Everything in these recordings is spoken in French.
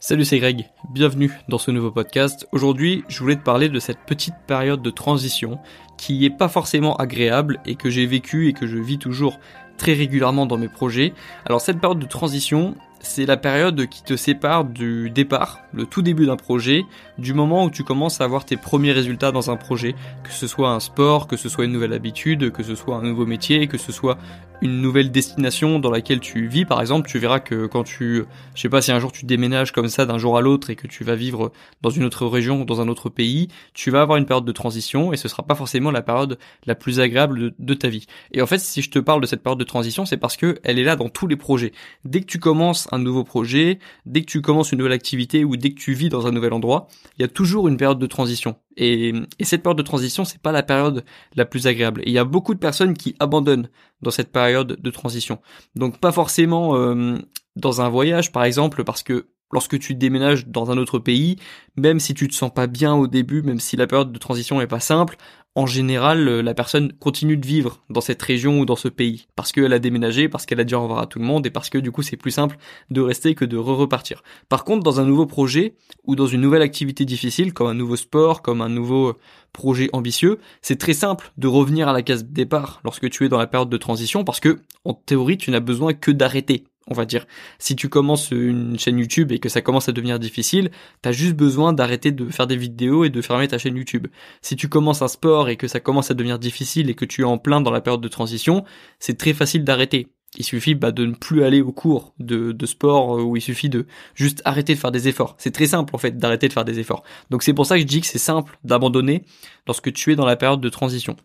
Salut, c'est Greg. Bienvenue dans ce nouveau podcast. Aujourd'hui, je voulais te parler de cette petite période de transition qui est pas forcément agréable et que j'ai vécu et que je vis toujours très régulièrement dans mes projets. Alors cette période de transition, c'est la période qui te sépare du départ, le tout début d'un projet, du moment où tu commences à avoir tes premiers résultats dans un projet, que ce soit un sport, que ce soit une nouvelle habitude, que ce soit un nouveau métier, que ce soit une nouvelle destination dans laquelle tu vis par exemple, tu verras que quand tu je sais pas si un jour tu déménages comme ça d'un jour à l'autre et que tu vas vivre dans une autre région ou dans un autre pays, tu vas avoir une période de transition et ce sera pas forcément la période la plus agréable de, ta vie. Et en fait, si je te parle de cette période de transition, c'est parce que elle est là dans tous les projets. Dès que tu commences un nouveau projet, dès que tu commences une nouvelle activité ou dès que tu vis dans un nouvel endroit, il y a toujours une période de transition. Et, et cette période de transition, c'est pas la période la plus agréable. Et il y a beaucoup de personnes qui abandonnent dans cette période de transition. Donc pas forcément euh, dans un voyage, par exemple, parce que lorsque tu déménages dans un autre pays, même si tu te sens pas bien au début, même si la période de transition est pas simple, en général, euh, la personne continue de vivre dans cette région ou dans ce pays parce qu'elle a déménagé, parce qu'elle a dit au revoir à tout le monde et parce que du coup c'est plus simple de rester que de re-repartir. Par contre, dans un nouveau projet ou dans une nouvelle activité difficile comme un nouveau sport, comme un nouveau projet ambitieux, c'est très simple de revenir à la case de départ lorsque tu es dans la période de transition parce que en théorie, tu n'as besoin que d'arrêter on va dire. Si tu commences une chaîne YouTube et que ça commence à devenir difficile, t'as juste besoin d'arrêter de faire des vidéos et de fermer ta chaîne YouTube. Si tu commences un sport et que ça commence à devenir difficile et que tu es en plein dans la période de transition, c'est très facile d'arrêter. Il suffit bah, de ne plus aller au cours de, sport euh, où il suffit de juste arrêter de faire des efforts. C'est très simple en fait d'arrêter de faire des efforts. Donc c'est pour ça que je dis que c'est simple d'abandonner lorsque tu es dans la période de transition.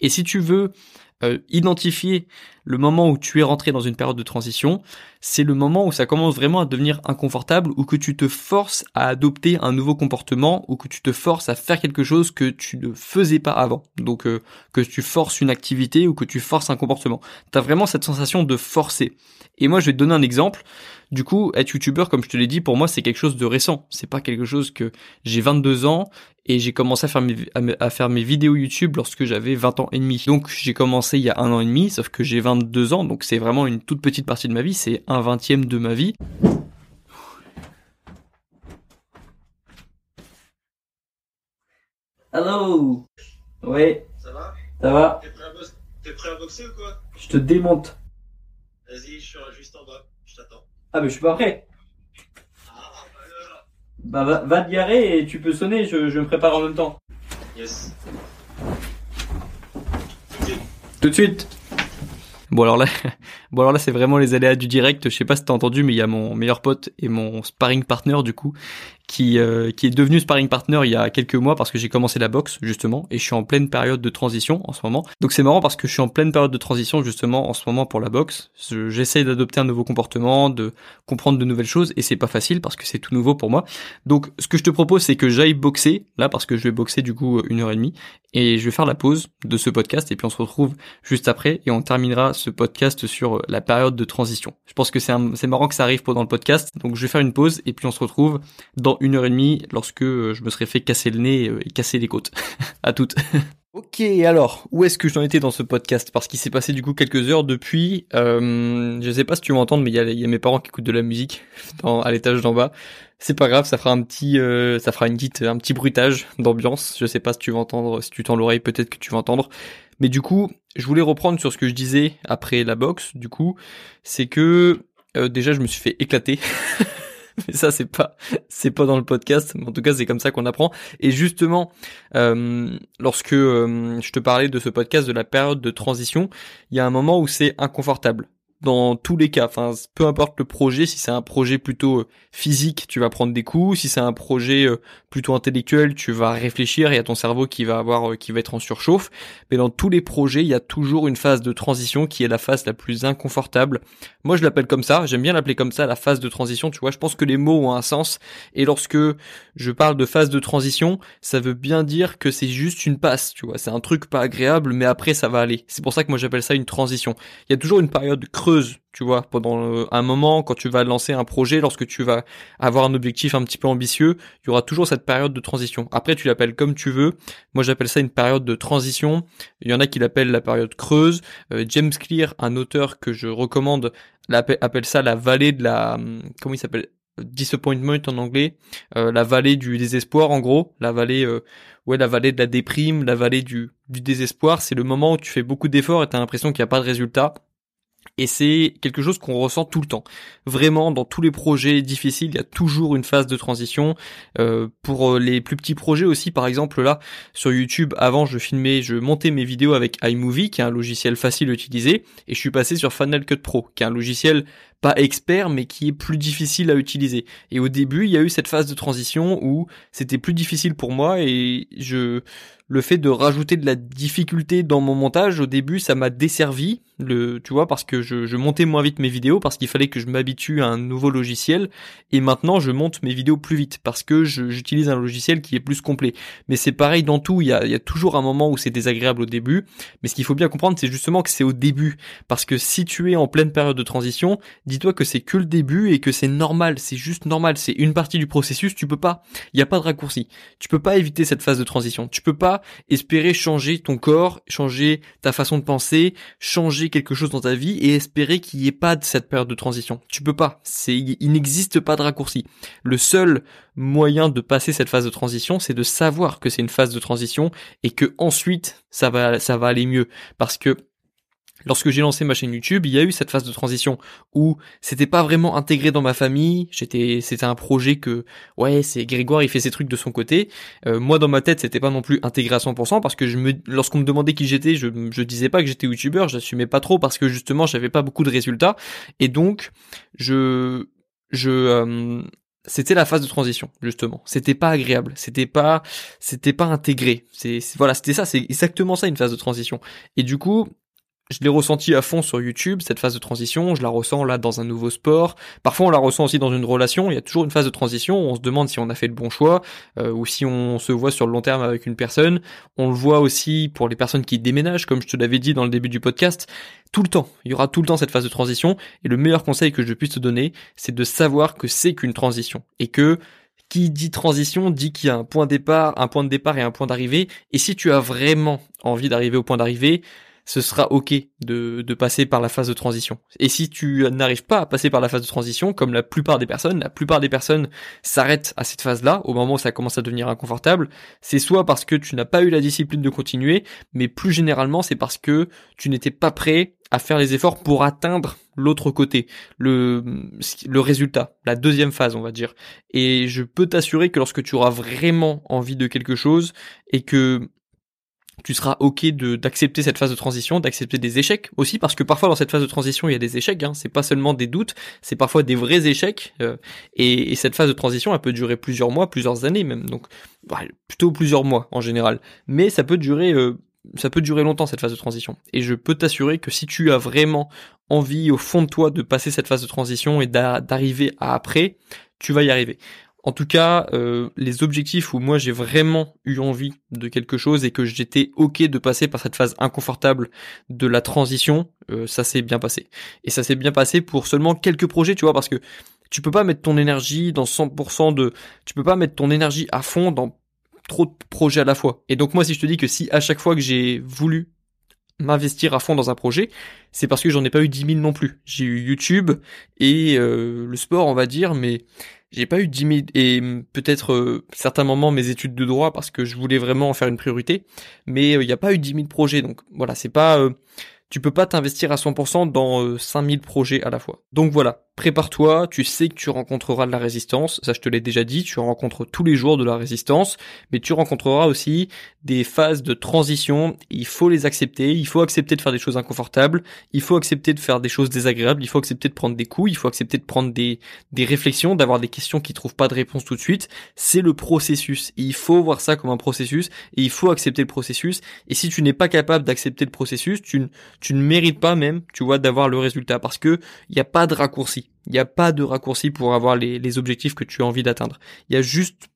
Et si tu veux euh, identifier le moment où tu es rentré dans une période de transition, c'est le moment où ça commence vraiment à devenir inconfortable, ou que tu te forces à adopter un nouveau comportement, ou que tu te forces à faire quelque chose que tu ne faisais pas avant. Donc euh, que tu forces une activité ou que tu forces un comportement. Tu vraiment cette sensation de forcer. Et moi je vais te donner un exemple. Du coup, être youtubeur, comme je te l'ai dit, pour moi c'est quelque chose de récent. C'est pas quelque chose que j'ai 22 ans et j'ai commencé à faire mes, à faire mes vidéos YouTube lorsque j'avais 20 ans et demi. Donc j'ai commencé il y a un an et demi, sauf que j'ai 22 ans, donc c'est vraiment une toute petite partie de ma vie, c'est un vingtième de ma vie. Hello Ouais. Ça va? Ça va? T'es prêt, à prêt boxer ou quoi? Je te démonte. Vas-y, je suis juste en bas. Ah mais je suis pas prêt. Ah, bah va, va te garer et tu peux sonner, je, je me prépare en même temps. Yes. Tout de suite. Tout de suite. Bon alors là, bon alors là c'est vraiment les aléas du direct. Je sais pas si t'as entendu, mais il y a mon meilleur pote et mon sparring partner du coup qui euh, qui est devenu sparring partner il y a quelques mois parce que j'ai commencé la boxe justement et je suis en pleine période de transition en ce moment. Donc c'est marrant parce que je suis en pleine période de transition justement en ce moment pour la boxe. Je- J'essaie d'adopter un nouveau comportement, de comprendre de nouvelles choses et c'est pas facile parce que c'est tout nouveau pour moi. Donc ce que je te propose c'est que j'aille boxer là parce que je vais boxer du coup une heure et demie et je vais faire la pause de ce podcast et puis on se retrouve juste après et on terminera ce podcast sur la période de transition. Je pense que c'est marrant que ça arrive pendant le podcast, donc je vais faire une pause et puis on se retrouve une heure et demie lorsque euh, je me serai fait casser le nez euh, et casser les côtes. à toutes. Ok, alors, où est-ce que j'en étais dans ce podcast? Parce qu'il s'est passé du coup quelques heures depuis. Euh, je sais pas si tu vas m'entendre, mais il y a, mes parents qui écoutent de la musique à l'étage d'en bas. C'est pas grave, ça fera un petit, euh, ça fera une petite, un petit bruitage d'ambiance. Je sais pas si tu vas entendre, si tu tends l'oreille, peut-être que tu vas entendre. Mais du coup, je voulais reprendre sur ce que je disais après la boxe. Du coup, c'est que déjà je me suis fait éclater. Mais ça c'est pas, c'est pas dans le podcast. Mais en tout cas, c'est comme ça qu'on apprend. Et justement, euh, lorsque euh, je te parlais de ce podcast de la période de transition, il y a un moment où c'est inconfortable. Dans tous les cas, enfin, peu importe le projet, si c'est un projet plutôt euh, physique, tu vas prendre des coups. Si c'est un projet euh, plutôt intellectuel, tu vas réfléchir. Y a ton cerveau qui va avoir, euh, qui va être en surchauffe. Mais dans tous les projets, il y a toujours une phase de transition qui est la phase la plus inconfortable. Moi, je l'appelle comme ça. J'aime bien l'appeler comme ça, la phase de transition. Tu vois, je pense que les mots ont un sens. Et lorsque je parle de phase de transition, ça veut bien dire que c'est juste une passe. Tu vois, c'est un truc pas agréable, mais après ça va aller. C'est pour ça que moi j'appelle ça une transition. Il y a toujours une période creuse, tu vois, pendant euh, un moment quand tu vas lancer un projet, lorsque tu vas avoir un objectif un petit peu ambitieux, il y aura toujours cette période de transition. Après, tu l'appelles comme tu veux. Moi, j'appelle ça une période de transition. Il y en a qui l'appellent la période creuse. Euh, James Clear, un auteur que je recommande, appelle ça la vallée de la, hum, comment il s'appelle? Disappointment en anglais, euh, la vallée du désespoir en gros, la vallée ouais la vallée de la déprime, la vallée du, du désespoir, c'est le moment où tu fais beaucoup d'efforts et t'as l'impression qu'il n'y a pas de résultat. Et c'est quelque chose qu'on ressent tout le temps. Vraiment, dans tous les projets difficiles, il y a toujours une phase de transition. Euh, pour les plus petits projets aussi, par exemple là, sur YouTube, avant je filmais, je montais mes vidéos avec iMovie, qui est un logiciel facile à utiliser, et je suis passé sur Final Cut Pro, qui est un logiciel pas expert, mais qui est plus difficile à utiliser. Et au début, il y a eu cette phase de transition où c'était plus difficile pour moi et je, le fait de rajouter de la difficulté dans mon montage au début ça m'a desservi le tu vois parce que je, montais moins vite mes vidéos parce qu'il fallait que je m'habitue à un nouveau logiciel. Et maintenant je monte mes vidéos plus vite parce que j'utilise un logiciel qui est plus complet. Mais c'est pareil dans tout. Il y a, il y a toujours un moment où c'est désagréable au début. Mais ce qu'il faut bien comprendre c'est justement que c'est au début. Parce que si tu es en pleine période de transition dis-toi que c'est que le début et que c'est normal c'est juste normal c'est une partie du processus tu peux pas il y a pas de raccourci tu peux pas éviter cette phase de transition tu peux pas espérer changer ton corps, changer ta façon de penser, changer quelque chose dans ta vie et espérer qu'il n'y ait pas de cette période de transition. Tu peux pas. C'est, il n'existe pas de raccourci. Le seul moyen de passer cette phase de transition, c'est de savoir que c'est une phase de transition et que ensuite ça va, ça va aller mieux. Parce que lorsque j'ai lancé ma chaîne YouTube, il y a eu cette phase de transition où c'était pas vraiment intégré dans ma famille. J'étais, c'était un projet que, ouais, c'est Grégoire, il fait ses trucs de son côté. Euh, moi, dans ma tête, c'était pas non plus intégré à 100% parce que je me, lorsqu'on me demandait qui j'étais, je, je disais pas que j'étais YouTubeur, j'assumais pas trop parce que justement, j'avais pas beaucoup de résultats. Et donc je, je, euh, c'était la phase de transition justement. C'était pas agréable. C'était pas c'était pas intégré. C'est voilà c'était ça. C'est exactement ça une phase de transition. Et du coup je l'ai ressenti à fond sur YouTube, cette phase de transition, je la ressens là dans un nouveau sport. Parfois on la ressent aussi dans une relation, il y a toujours une phase de transition on se demande si on a fait le bon choix euh, ou si on se voit sur le long terme avec une personne. On le voit aussi pour les personnes qui déménagent, comme je te l'avais dit dans le début du podcast. Tout le temps, il y aura tout le temps cette phase de transition et le meilleur conseil que je puisse te donner, c'est de savoir que c'est qu'une transition et que qui dit transition dit qu'il y a un point de départ, un point de départ et un point d'arrivée. Et si tu as vraiment envie d'arriver au point d'arrivée, ce sera ok de, de passer par la phase de transition. Et si tu n'arrives pas à passer par la phase de transition, comme la plupart des personnes, la plupart des personnes s'arrêtent à cette phase-là, au moment où ça commence à devenir inconfortable, c'est soit parce que tu n'as pas eu la discipline de continuer, mais plus généralement c'est parce que tu n'étais pas prêt à faire les efforts pour atteindre l'autre côté, le, le résultat, la deuxième phase, on va dire. Et je peux t'assurer que lorsque tu auras vraiment envie de quelque chose et que tu seras ok de d'accepter cette phase de transition, d'accepter des échecs aussi, parce que parfois dans cette phase de transition il y a des échecs, hein, c'est pas seulement des doutes, c'est parfois des vrais échecs, euh, et, cette phase de transition elle peut durer plusieurs mois, plusieurs années même, donc plutôt plusieurs mois en général, mais ça peut durer euh, ça peut durer longtemps cette phase de transition, et je peux t'assurer que si tu as vraiment envie au fond de toi de passer cette phase de transition et d'arriver à après, tu vas y arriver. En tout cas, euh, les objectifs où moi j'ai vraiment eu envie de quelque chose et que j'étais ok de passer par cette phase inconfortable de la transition, euh, ça s'est bien passé. Et ça s'est bien passé pour seulement quelques projets, tu vois, parce que tu peux pas mettre ton énergie dans 100% de, tu peux pas mettre ton énergie à fond dans trop de projets à la fois. Et donc moi, si je te dis que si à chaque fois que j'ai voulu m'investir à fond dans un projet, c'est parce que j'en ai pas eu 10 000 non plus. J'ai eu YouTube et euh, le sport, on va dire, mais j'ai pas eu 10 000 et peut-être euh, certains moments mes études de droit parce que je voulais vraiment en faire une priorité, mais euh, il n'y a pas eu 10 000 projets, donc voilà, c'est pas, euh, tu peux pas t'investir à 100% dans 5000 projets à la fois. Donc voilà, prépare-toi, tu sais que tu rencontreras de la résistance, ça je te l'ai déjà dit, tu rencontres tous les jours de la résistance, mais tu rencontreras aussi des phases de transition, il faut les accepter, il faut accepter de faire des choses inconfortables, il faut accepter de faire des choses désagréables, il faut accepter de prendre des coups, il faut accepter de prendre des, des réflexions, d'avoir des questions qui trouvent pas de réponse tout de suite, c'est le processus, il faut voir ça comme un processus, et il faut accepter le processus, et si tu n'es pas capable d'accepter le processus, tu, tu ne mérites pas même, tu vois, d'avoir le résultat, parce que il n'y a pas de raccourci il n'y a pas de raccourci pour avoir les, objectifs que tu as envie d'atteindre. Il y a juste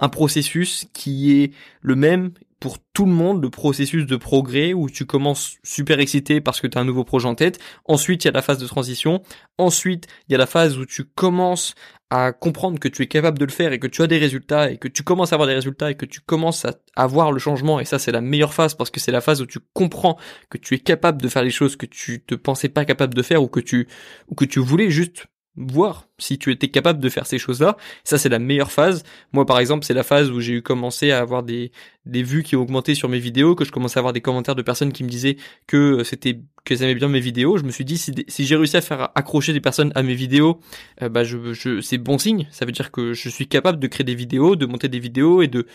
un processus qui est le même pour tout le monde, le processus de progrès où tu commences super excité parce que tu as un nouveau projet en tête. Ensuite, il y a la phase de transition. Ensuite, il y a la phase où tu commences à comprendre que tu es capable de le faire et que tu as des résultats et que tu commences à avoir des résultats et que tu commences à avoir le changement et ça c'est la meilleure phase parce que c'est la phase où tu comprends que tu es capable de faire les choses que tu te pensais pas capable de faire ou que tu ou que tu voulais juste voir si tu étais capable de faire ces choses-là. Ça, c'est la meilleure phase. Moi, par exemple, c'est la phase où j'ai eu commencé à avoir des, des vues qui ont augmenté sur mes vidéos, que je commençais à avoir des commentaires de personnes qui me disaient que c'était, qu'elles aimaient bien mes vidéos. Je me suis dit, si, si j'ai réussi à faire accrocher des personnes à mes vidéos, euh, bah, je, je, c'est bon signe. Ça veut dire que je suis capable de créer des vidéos, de monter des vidéos et de,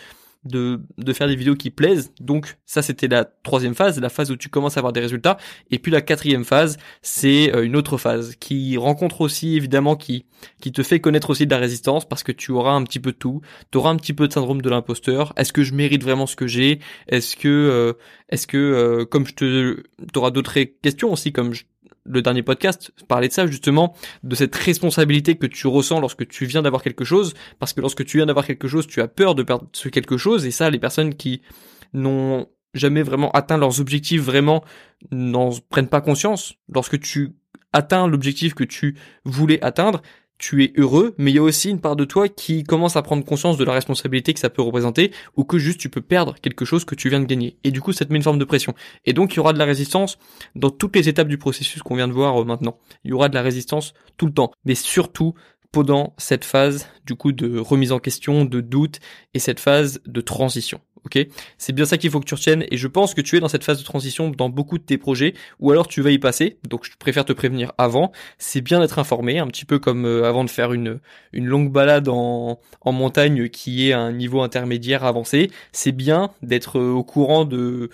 de, de faire des vidéos qui plaisent. Donc ça c'était la troisième phase, la phase où tu commences à avoir des résultats. Et puis la quatrième phase, c'est euh, une autre phase qui rencontre aussi évidemment qui qui te fait connaître aussi de la résistance parce que tu auras un petit peu de tout. Tu auras un petit peu de syndrome de l'imposteur. Est-ce que je mérite vraiment ce que j'ai? Est-ce que euh, est-ce que euh, comme je te t'auras d'autres questions aussi comme je le dernier podcast parlait de ça justement, de cette responsabilité que tu ressens lorsque tu viens d'avoir quelque chose, parce que lorsque tu viens d'avoir quelque chose, tu as peur de perdre ce quelque chose, et ça, les personnes qui n'ont jamais vraiment atteint leurs objectifs vraiment n'en prennent pas conscience. Lorsque tu atteins l'objectif que tu voulais atteindre, tu es heureux, mais il y a aussi une part de toi qui commence à prendre conscience de la responsabilité que ça peut représenter, ou que juste tu peux perdre quelque chose que tu viens de gagner. Et du coup, ça te met une forme de pression. Et donc, il y aura de la résistance dans toutes les étapes du processus qu'on vient de voir euh, maintenant. Il y aura de la résistance tout le temps. Mais surtout, pendant cette phase, du coup, de remise en question, de doute, et cette phase de transition. C'est bien ça qu'il faut que tu retiennes et je pense que tu es dans cette phase de transition dans beaucoup de tes projets ou alors tu vas y passer. Donc je préfère te prévenir avant. C'est bien d'être informé, un petit peu comme euh, avant de faire une une longue balade en en montagne qui est à un niveau intermédiaire avancé. C'est bien d'être euh, au courant de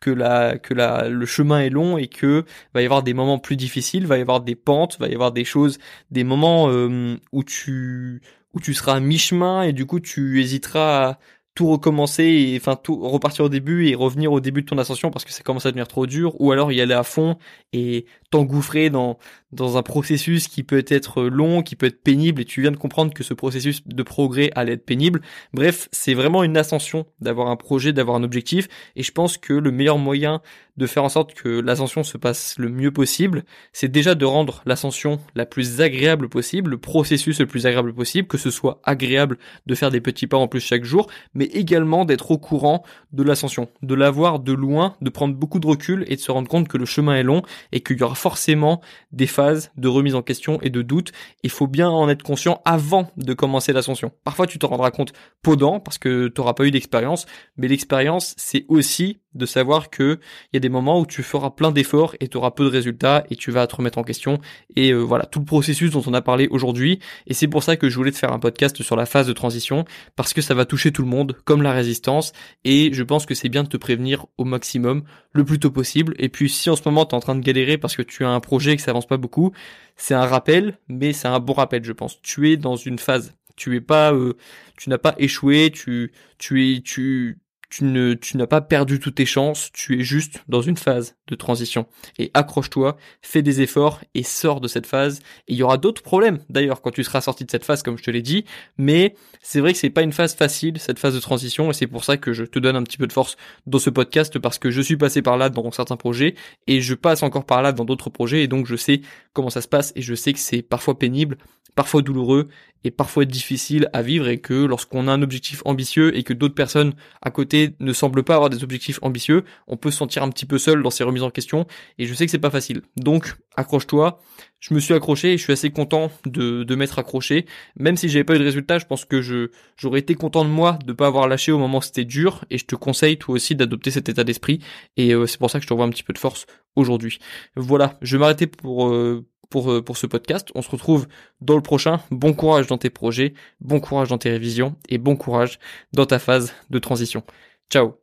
que la que la le chemin est long et que va y avoir des moments plus difficiles, va y avoir des pentes, va y avoir des choses, des moments euh, où tu où tu seras à mi-chemin et du coup tu hésiteras à tout recommencer et enfin tout repartir au début et revenir au début de ton ascension parce que ça commence à devenir trop dur ou alors y aller à fond et t'engouffrer dans dans un processus qui peut être long, qui peut être pénible et tu viens de comprendre que ce processus de progrès allait être pénible. Bref, c'est vraiment une ascension d'avoir un projet, d'avoir un objectif et je pense que le meilleur moyen de faire en sorte que l'ascension se passe le mieux possible, c'est déjà de rendre l'ascension la plus agréable possible, le processus le plus agréable possible, que ce soit agréable de faire des petits pas en plus chaque jour, mais également d'être au courant de l'ascension, de la voir de loin, de prendre beaucoup de recul et de se rendre compte que le chemin est long et qu'il y aura forcément des phases de remise en question et de doute. Il faut bien en être conscient avant de commencer l'ascension. Parfois tu te rendras compte pendant parce que tu n'auras pas eu d'expérience, mais l'expérience c'est aussi de savoir que il y a des moments où tu feras plein d'efforts et tu auras peu de résultats et tu vas te remettre en question et euh, voilà tout le processus dont on a parlé aujourd'hui et c'est pour ça que je voulais te faire un podcast sur la phase de transition parce que ça va toucher tout le monde comme la résistance et je pense que c'est bien de te prévenir au maximum le plus tôt possible et puis si en ce moment tu es en train de galérer parce que tu as un projet et que ça avance pas beaucoup c'est un rappel mais c'est un bon rappel je pense. Tu es dans une phase. Tu es pas euh, tu n'as pas échoué tu tu es tu tu ne tu n'as pas perdu toutes tes chances, tu es juste dans une phase de transition. Et accroche-toi, fais des efforts et sors de cette phase. Et il y aura d'autres problèmes d'ailleurs quand tu seras sorti de cette phase comme je te l'ai dit, mais c'est vrai que c'est pas une phase facile cette phase de transition et c'est pour ça que je te donne un petit peu de force dans ce podcast parce que je suis passé par là dans certains projets et je passe encore par là dans d'autres projets et donc je sais comment ça se passe et je sais que c'est parfois pénible, parfois douloureux et parfois difficile à vivre et que lorsqu'on a un objectif ambitieux et que d'autres personnes à côté ne semblent pas avoir des objectifs ambitieux, on peut se sentir un petit peu seul dans ces remises en question et je sais que c'est pas facile. Donc accroche-toi. Je me suis accroché et je suis assez content de, de m'être accroché. Même si j'avais pas eu de résultat, je pense que je j'aurais été content de moi de pas avoir lâché au moment où c'était dur et je te conseille toi aussi d'adopter cet état d'esprit et euh, c'est pour ça que je t'envoie un petit peu de force aujourd'hui. Voilà, je vais m'arrêter pour euh, pour, euh, pour ce podcast. On se retrouve dans le prochain. Bon courage dans tes projets, bon courage dans tes révisions et bon courage dans ta phase de transition. Ciao